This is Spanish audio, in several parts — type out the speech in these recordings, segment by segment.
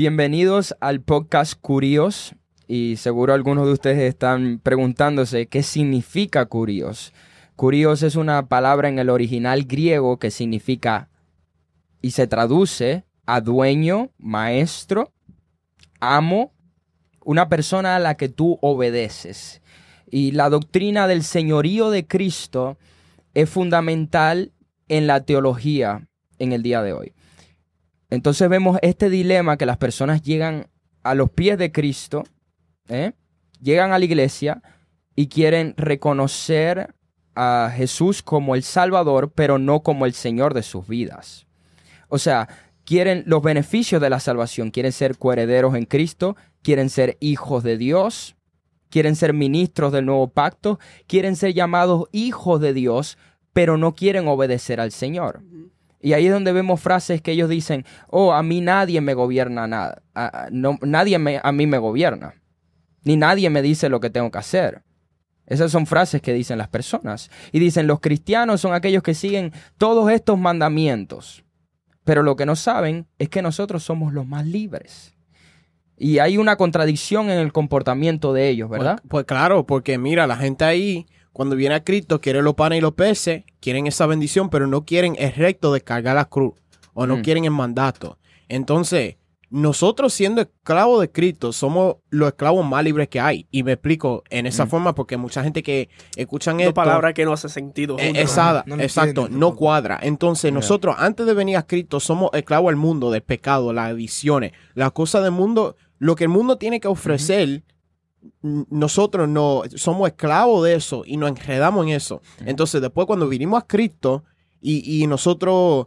Bienvenidos al podcast Curios y seguro algunos de ustedes están preguntándose qué significa Curios. Curios es una palabra en el original griego que significa y se traduce a dueño, maestro, amo, una persona a la que tú obedeces. Y la doctrina del señorío de Cristo es fundamental en la teología en el día de hoy. Entonces vemos este dilema que las personas llegan a los pies de Cristo, ¿eh? llegan a la iglesia y quieren reconocer a Jesús como el Salvador, pero no como el Señor de sus vidas. O sea, quieren los beneficios de la salvación, quieren ser coherederos en Cristo, quieren ser hijos de Dios, quieren ser ministros del nuevo pacto, quieren ser llamados hijos de Dios, pero no quieren obedecer al Señor. Y ahí es donde vemos frases que ellos dicen, oh, a mí nadie me gobierna nada, no, nadie a mí me gobierna, ni nadie me dice lo que tengo que hacer. Esas son frases que dicen las personas. Y dicen, los cristianos son aquellos que siguen todos estos mandamientos, pero lo que no saben es que nosotros somos los más libres. Y hay una contradicción en el comportamiento de ellos, ¿verdad? Pues, pues claro, porque mira, la gente ahí cuando viene a Cristo, quiere los panes y los peces, quieren esa bendición, pero no quieren el recto de cargar la cruz o no mm. quieren el mandato. Entonces, nosotros siendo esclavos de Cristo somos los esclavos más libres que hay. Y me explico en esa mm. forma porque mucha gente que escuchan esto... palabra que no hace sentido. Eh, exacto, no cuadra. Entonces, nosotros antes de venir a Cristo somos esclavos del mundo, del pecado, las adicciones, las cosas del mundo. Lo que el mundo tiene que ofrecer nosotros no somos esclavos de eso y nos enredamos en eso. Entonces, después cuando vinimos a Cristo y, nosotros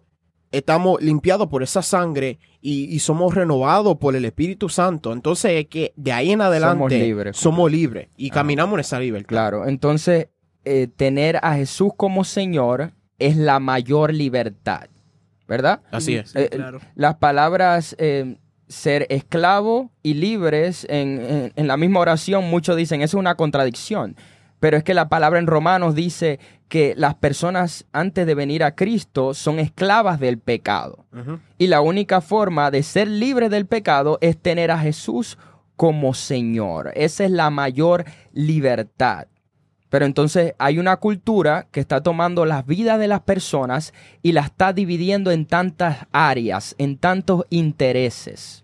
estamos limpiados por esa sangre y, somos renovados por el Espíritu Santo, entonces es que de ahí en adelante somos libres, y caminamos en esa libertad. Claro, entonces eh, tener a Jesús como Señor es la mayor libertad, ¿verdad? Así es. Eh, las palabras eh, ser esclavo y libres en, la misma oración, muchos dicen, es una contradicción. Pero es que la palabra en Romanos dice que las personas antes de venir a Cristo son esclavas del pecado. Y la única forma de ser libres del pecado es tener a Jesús como Señor. Esa es la mayor libertad. Pero entonces hay una cultura que está tomando las vidas de las personas y la está dividiendo en tantas áreas, en tantos intereses.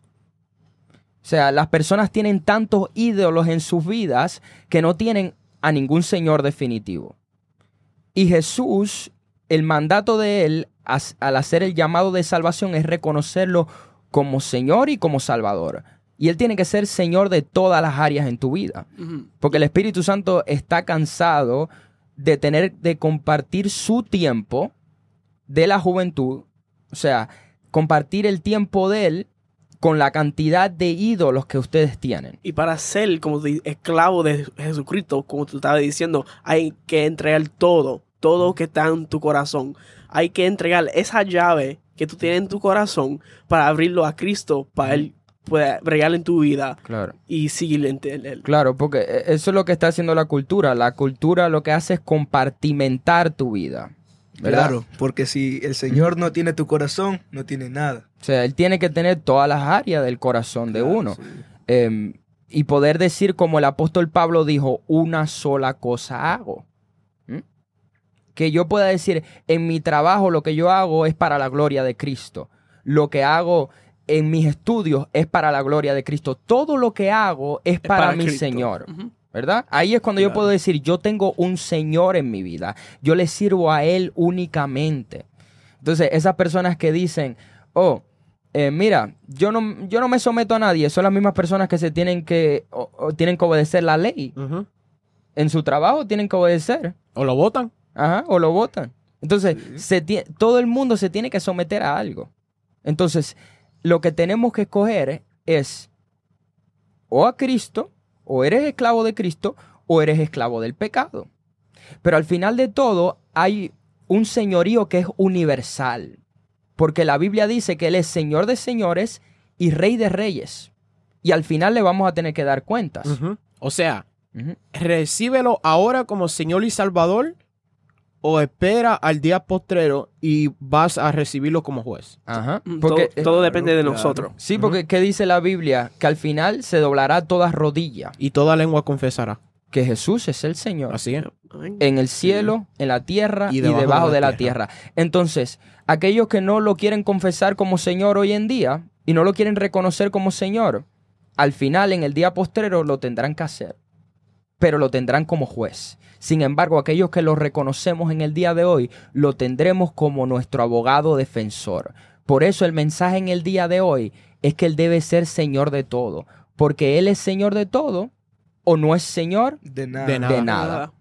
O sea, las personas tienen tantos ídolos en sus vidas que no tienen a ningún Señor definitivo. Y Jesús, el mandato de Él al hacer el llamado de salvación es reconocerlo como Señor y como Salvador. Y Él tiene que ser Señor de todas las áreas en tu vida. Porque el Espíritu Santo está cansado de tener, de compartir su tiempo de la juventud. O sea, compartir el tiempo de Él con la cantidad de ídolos que ustedes tienen. Y para ser como esclavo de Jesucristo, como tú estabas diciendo, hay que entregar todo, todo que está en tu corazón. Hay que entregar esa llave que tú tienes en tu corazón para abrirlo a Cristo, para Él bregar en tu vida claro. y seguir en él. Claro, porque e, eso es lo que está haciendo la cultura. La cultura lo que hace es compartimentar tu vida. Claro, porque si el Señor no tiene tu corazón, no tiene nada. O sea, Él tiene que tener todas las áreas del corazón de uno. Em, y poder decir, como el apóstol Pablo dijo, una sola cosa hago. ¿Mm? Que yo pueda decir, en mi trabajo lo que yo hago es para la gloria de Cristo. Lo que hago en mis estudios es para la gloria de Cristo. Todo lo que hago es, para, mi Señor. ¿Verdad? Ahí es cuando yo puedo decir, yo tengo un Señor en mi vida. Yo le sirvo a Él únicamente. Entonces, esas personas que dicen, oh, eh, mira, yo no, yo no me someto a nadie, son las mismas personas que se tienen que, tienen que obedecer la ley. En su trabajo tienen que obedecer. O lo votan. Ajá, o lo votan. Entonces, todo el mundo se tiene que someter a algo. Entonces, lo que tenemos que escoger es o a Cristo, o eres esclavo de Cristo, o eres esclavo del pecado. Pero al final de todo hay un señorío que es universal, porque la Biblia dice que Él es Señor de señores y Rey de reyes. Y al final le vamos a tener que dar cuentas. O sea, recíbelo ahora como Señor y Salvador o espera al día postrero y vas a recibirlo como juez. Ajá. Mm, Porque, todo, todo depende de nosotros. sí, porque ¿qué dice la Biblia? Que al final se doblará toda rodilla, Y toda lengua confesará. Que Jesús es el Señor. Así es. En el cielo, en la tierra y Y debajo, debajo de la tierra. Entonces, aquellos que no lo quieren confesar como Señor hoy en día y no lo quieren reconocer como Señor, al final, en el día postrero, lo tendrán que hacer. Pero lo tendrán como juez. Sin embargo, aquellos que lo reconocemos en el día de hoy, lo tendremos como nuestro abogado defensor. Por eso el mensaje en el día de hoy es que Él debe ser Señor de todo. Porque Él es Señor de todo o no es Señor De nada. De nada. de nada.